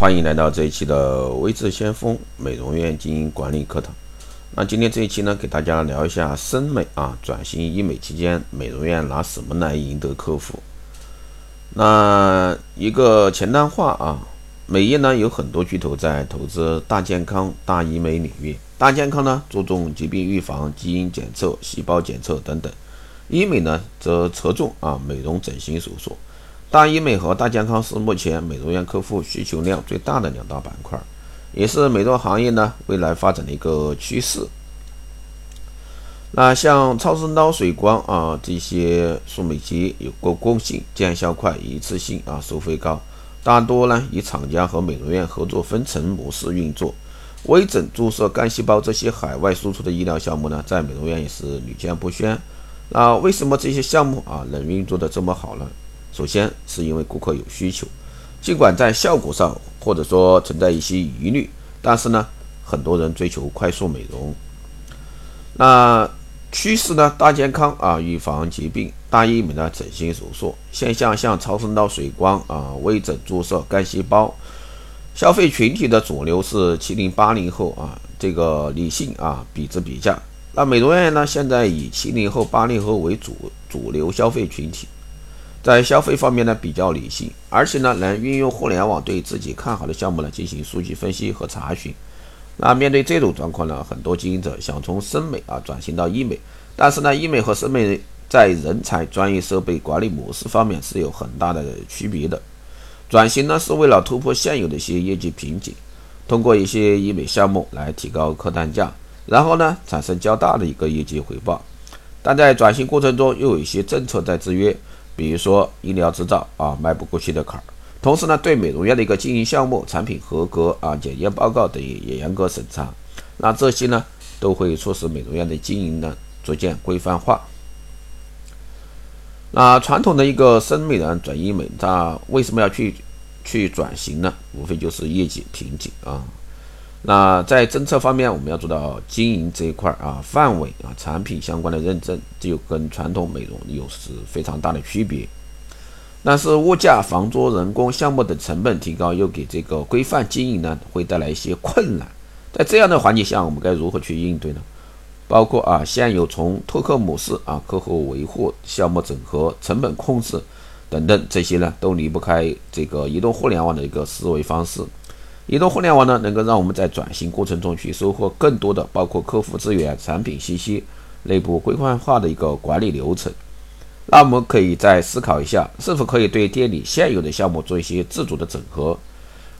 欢迎来到这一期的微智先锋美容院经营管理课堂。那今天这一期呢，给大家聊一下深美啊转型医美期间，美容院拿什么来赢得客户？那一个前端化啊，美业呢有很多巨头在投资大健康、大医美领域。大健康呢注重疾病预防、基因检测、细胞检测等等；医美呢则侧重啊美容整形手术。大医美和大健康是目前美容院客户需求量最大的两大板块，也是美容行业呢未来发展的一个趋势。那像超声刀、水光啊这些数美机有个共性，见效快，一次性啊收费高，大多呢以厂家和美容院合作分成模式运作。微整、注射干细胞这些海外输出的医疗项目呢，在美容院也是屡见不鲜。那为什么这些项目啊能运作的这么好呢？首先是因为顾客有需求，尽管在效果上或者说存在一些疑虑，但是呢，很多人追求快速美容。那趋势呢？大健康啊，预防疾病；大医美呢整形手术。现象像超声刀、水光啊、微整、注射干细胞。消费群体的主流是七零八零后啊，这个理性啊，比值比价。那美容院呢，现在以七零后、八零后为主主流消费群体。在消费方面呢比较理性，而且呢能运用互联网对自己看好的项目呢进行数据分析和查询。那面对这种状况呢，很多经营者想从深美啊转型到医美，但是呢医美和深美在人才、专业设备、管理模式方面是有很大的区别的。转型呢是为了突破现有的一些业绩瓶颈，通过一些医美项目来提高客单价，然后呢产生较大的一个业绩回报。但在转型过程中又有一些政策在制约。比如说医疗执照啊迈不过去的坎儿，同时呢对美容院的一个经营项目、产品合格啊检验报告等也严格审查，那这些呢都会促使美容院的经营呢逐渐规范化。那传统的一个生美人转医美，它为什么要去去转型呢？无非就是业绩瓶颈啊。那在政策方面，我们要做到经营这一块啊，范围啊，产品相关的认证，这就跟传统美容有是非常大的区别。但是物价、房租、人工、项目等成本提高，又给这个规范经营呢，会带来一些困难。在这样的环境下，我们该如何去应对呢？包括啊，现有从拓客模式啊，客户维护、项目整合、成本控制等等这些呢，都离不开这个移动互联网的一个思维方式。移动互联网呢，能够让我们在转型过程中去收获更多的，包括客户资源、产品信息、内部规范化的一个管理流程。那我们可以再思考一下，是否可以对店里现有的项目做一些自主的整合？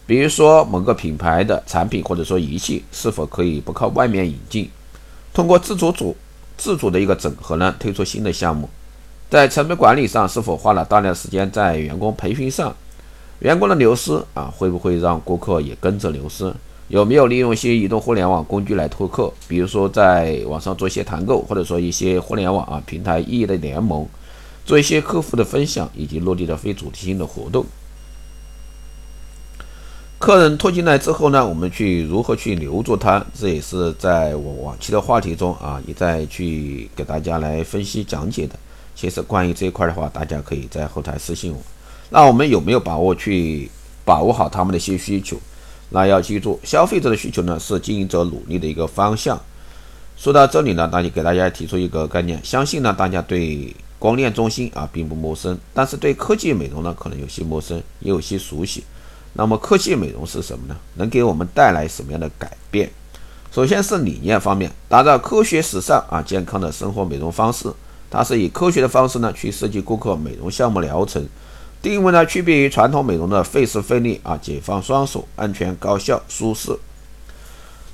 比如说某个品牌的产品或者说仪器，是否可以不靠外面引进，通过自主组自主的一个整合呢，推出新的项目？在成本管理上，是否花了大量时间在员工培训上？员工的流失啊，会不会让顾客也跟着流失？有没有利用一些移动互联网工具来拓客？比如说在网上做一些团购，或者说一些互联网啊平台异业的联盟，做一些客户的分享以及落地的非主题性的活动。客人拖进来之后呢，我们去如何去留住他？这也是在我往期的话题中啊，一再去给大家来分析讲解的。其实关于这一块的话，大家可以在后台私信我。那我们有没有把握去把握好他们的一些需求？那要记住，消费者的需求呢是经营者努力的一个方向。说到这里呢，那就给大家提出一个概念，相信呢大家对光电中心啊并不陌生，但是对科技美容呢可能有些陌生，也有些熟悉。那么科技美容是什么呢？能给我们带来什么样的改变？首先是理念方面，打造科学、时尚啊健康的生活美容方式，它是以科学的方式呢去设计顾客美容项目疗程。定位呢，区别于传统美容的费时费力啊，解放双手，安全、高效、舒适。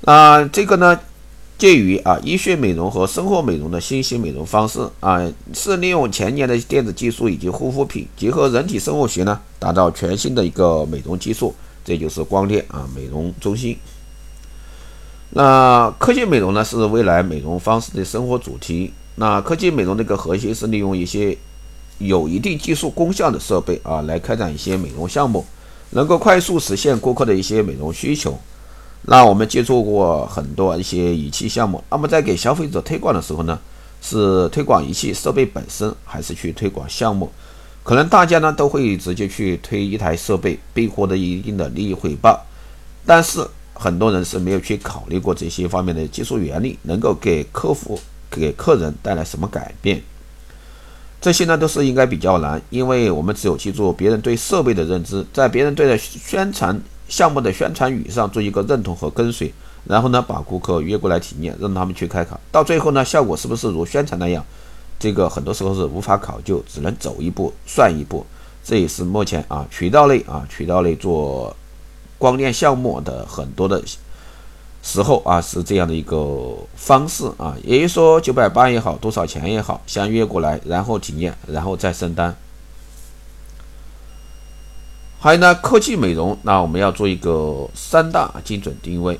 那这个呢，介于啊医学美容和生活美容的新型美容方式啊，是利用前沿的电子技术以及护肤品，结合人体生物学呢，打造全新的一个美容技术。这就是光电啊美容中心。那科技美容呢，是未来美容方式的生活主题。那科技美容的一个核心是利用一些。有一定技术功效的设备啊，来开展一些美容项目，能够快速实现顾客的一些美容需求。那我们接触过很多一些仪器项目，那么在给消费者推广的时候呢，是推广仪器设备本身，还是去推广项目？可能大家呢都会直接去推一台设备，并获得一定的利益回报，但是很多人是没有去考虑过这些方面的技术原理能够给客户、给客人带来什么改变。这些呢都是应该比较难，因为我们只有记住别人对设备的认知，在别人对的宣传项目的宣传语上做一个认同和跟随，然后呢把顾客约过来体验，让他们去开卡，到最后呢效果是不是如宣传那样，这个很多时候是无法考究，只能走一步算一步。这也是目前啊渠道类啊渠道类做光电项目的很多的。时候啊是这样的一个方式啊，也就是说九百八也好，多少钱也好，先约过来，然后体验，然后再升单。还有呢，科技美容，那我们要做一个三大精准定位。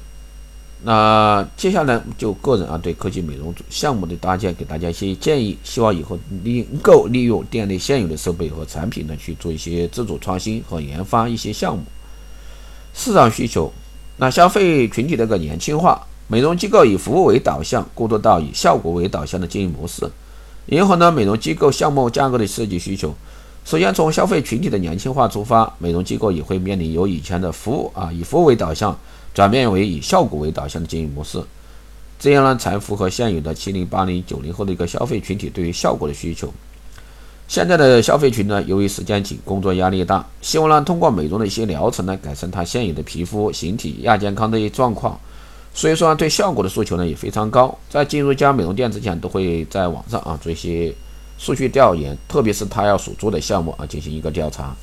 那接下来就个人啊对科技美容项目的搭建，给大家一些建议，希望以后能够利用店内现有的设备和产品呢去做一些自主创新和研发一些项目。市场需求。那消费群体的一个年轻化，美容机构以服务为导向，过渡到以效果为导向的经营模式，迎合呢美容机构项目价格的设计需求。首先从消费群体的年轻化出发，美容机构也会面临由以前的服务啊以服务为导向，转变为以效果为导向的经营模式，这样呢才符合现有的七零八零九零后的一个消费群体对于效果的需求。现在的消费群呢，由于时间紧，工作压力大，希望呢通过美容的一些疗程呢，改善他现有的皮肤、形体亚健康的一些状况。所以说，对效果的诉求呢也非常高。在进入一家美容店之前，都会在网上啊做一些数据调研，特别是他要所做的项目啊进行一个调查。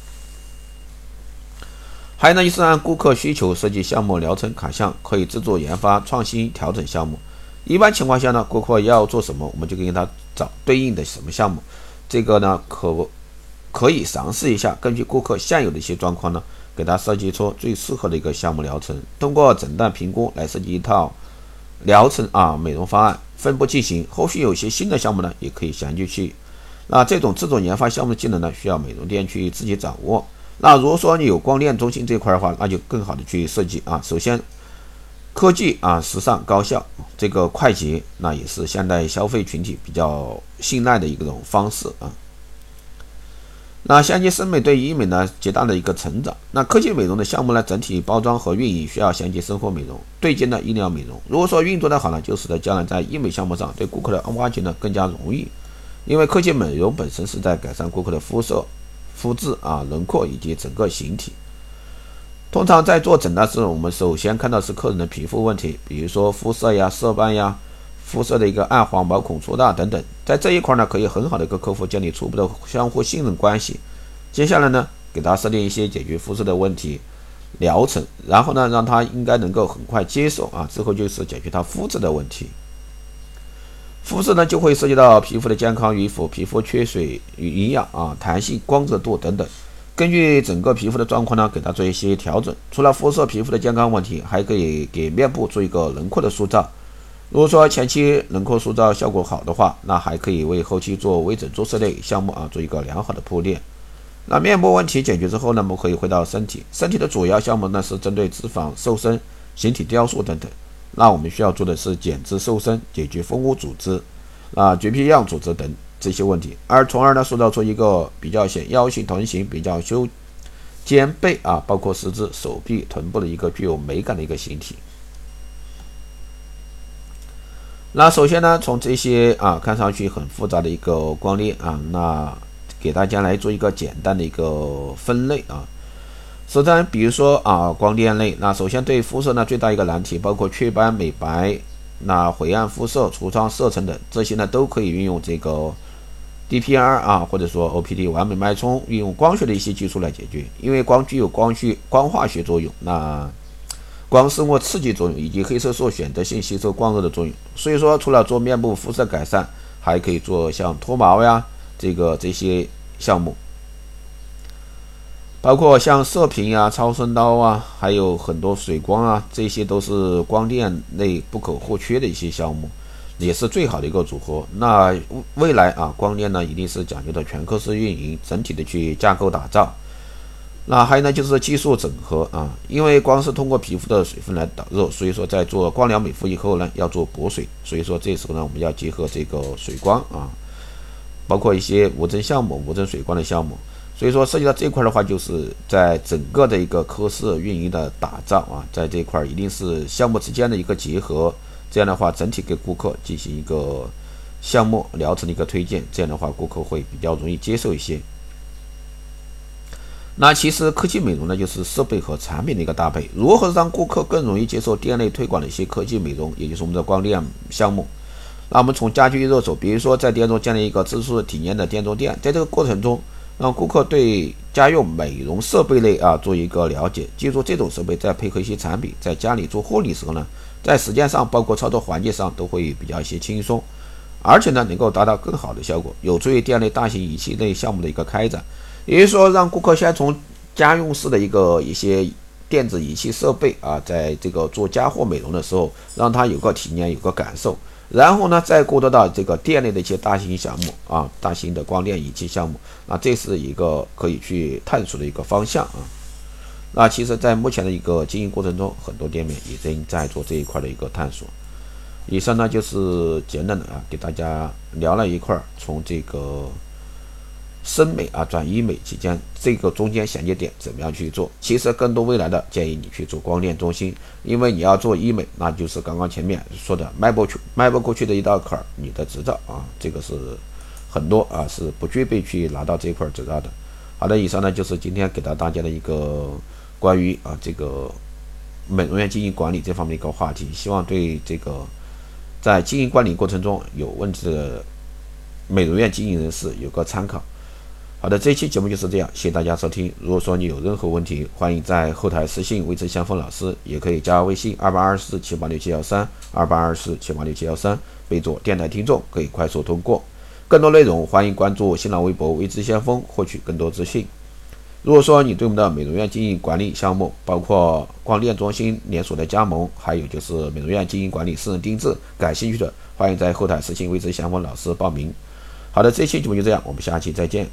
还有呢，就是按顾客需求设计项目疗程卡项，可以自主研发、创新、调整项目。一般情况下呢，顾客要做什么，我们就给他找对应的什么项目。这个呢，可可以尝试一下，根据顾客现有的一些状况呢，给他设计出最适合的一个项目疗程，通过诊断评估来设计一套疗程啊美容方案，分步进行。后续有些新的项目呢，也可以详细去。那这种自主研发项目的技能呢，需要美容店去自己掌握。那如果说你有光电中心这块的话，那就更好的去设计啊。首先，科技啊，时尚高效，这个快捷，那也是现代消费群体比较信赖的一种方式啊。那相接审美对医美呢极大的一个成长。那科技美容的项目呢，整体包装和运营需要衔接生活美容，对接呢医疗美容。如果说运作的好呢，就使得将来在医美项目上对顾客的挖掘呢更加容易。因为科技美容本身是在改善顾客的肤色、肤质啊、轮廓以及整个形体。通常在做诊断时，我们首先看到是客人的皮肤问题，比如说肤色呀、色斑呀、肤色的一个暗黄、毛孔粗大等等。在这一块呢，可以很好的跟客户建立初步的相互信任关系。接下来呢，给他设定一些解决肤色的问题疗程，然后呢，让他应该能够很快接受啊。之后就是解决他肤质的问题。肤质呢，就会涉及到皮肤的健康与否、皮肤缺水与营养啊、弹性、光泽度等等。根据整个皮肤的状况呢，给它做一些调整。除了肤色、皮肤的健康问题，还可以给面部做一个轮廓的塑造。如果说前期轮廓塑造效果好的话，那还可以为后期做微整注射类项目啊做一个良好的铺垫。那面部问题解决之后呢，我们可以回到身体。身体的主要项目呢是针对脂肪瘦身、形体雕塑等等。那我们需要做的是减脂瘦身，解决蜂窝组织、啊绝皮样组织等。这些问题，而从而呢塑造出一个比较显腰型臀型、比较修肩背啊，包括四肢、手臂、臀部的一个具有美感的一个形体。那首先呢，从这些啊看上去很复杂的一个光链啊，那给大家来做一个简单的一个分类啊。首先，比如说啊光电类，那首先对肤色呢最大一个难题，包括雀斑、美白、那晦暗肤色、痤疮、色沉等，这些呢都可以运用这个。DPR 啊，或者说 OPD 完美脉冲，运用光学的一些技术来解决，因为光具有光学、光化学作用，那光生物刺激作用以及黑色素选择性吸收光热的作用。所以说，除了做面部肤色改善，还可以做像脱毛呀，这个这些项目，包括像射频呀、超声刀啊，还有很多水光啊，这些都是光电类不可或缺的一些项目。也是最好的一个组合。那未来啊，光电呢一定是讲究的全科室运营，整体的去架构打造。那还有呢，就是技术整合啊，因为光是通过皮肤的水分来导热，所以说在做光疗美肤以后呢，要做补水，所以说这时候呢，我们要结合这个水光啊，包括一些无针项目、无针水光的项目。所以说涉及到这块的话，就是在整个的一个科室运营的打造啊，在这块一定是项目之间的一个结合，这样的话整体给顾客进行一个项目疗程的一个推荐，这样的话顾客会比较容易接受一些。那其实科技美容呢，就是设备和产品的一个搭配，如何让顾客更容易接受店内推广的一些科技美容，也就是我们的光电项目。那我们从家居入手，比如说在店中建立一个自助体验的店中店，在这个过程中。让顾客对家用美容设备类啊做一个了解，记住这种设备再配合一些产品，在家里做护理时候呢，在时间上包括操作环节上都会比较一些轻松，而且呢能够达到更好的效果，有助于店内大型仪器类项目的一个开展。也就是说，让顾客先从家用式的一个一些电子仪器设备啊，在这个做家货美容的时候，让他有个体验，有个感受。然后呢，再过渡到这个店内的一些大型项目啊，大型的光电仪器项目，那这是一个可以去探索的一个方向啊。那其实，在目前的一个经营过程中，很多店面已经在做这一块的一个探索。以上呢，就是简单的啊，给大家聊了一块儿，从这个。生美啊转医美期间，这个中间衔接点怎么样去做？其实更多未来的建议你去做光电中心，因为你要做医美，那就是刚刚前面说的迈不去、迈不过去的一道坎儿。你的执照啊，这个是很多啊是不具备去拿到这块执照的。好的，以上呢就是今天给到大家的一个关于啊这个美容院经营管理这方面一个话题，希望对这个在经营管理过程中有问题的美容院经营人士有个参考。好的，这期节目就是这样，谢谢大家收听。如果说你有任何问题，欢迎在后台私信魏志相锋老师，也可以加微信二八二四七八六七幺三二八二四七八六七幺三，备注电台听众，可以快速通过。更多内容，欢迎关注新浪微博魏志先锋，获取更多资讯。如果说你对我们的美容院经营管理项目，包括光电中心连锁的加盟，还有就是美容院经营管理私人定制感兴趣的，欢迎在后台私信魏志相锋老师报名。好的，这期节目就这样，我们下期再见。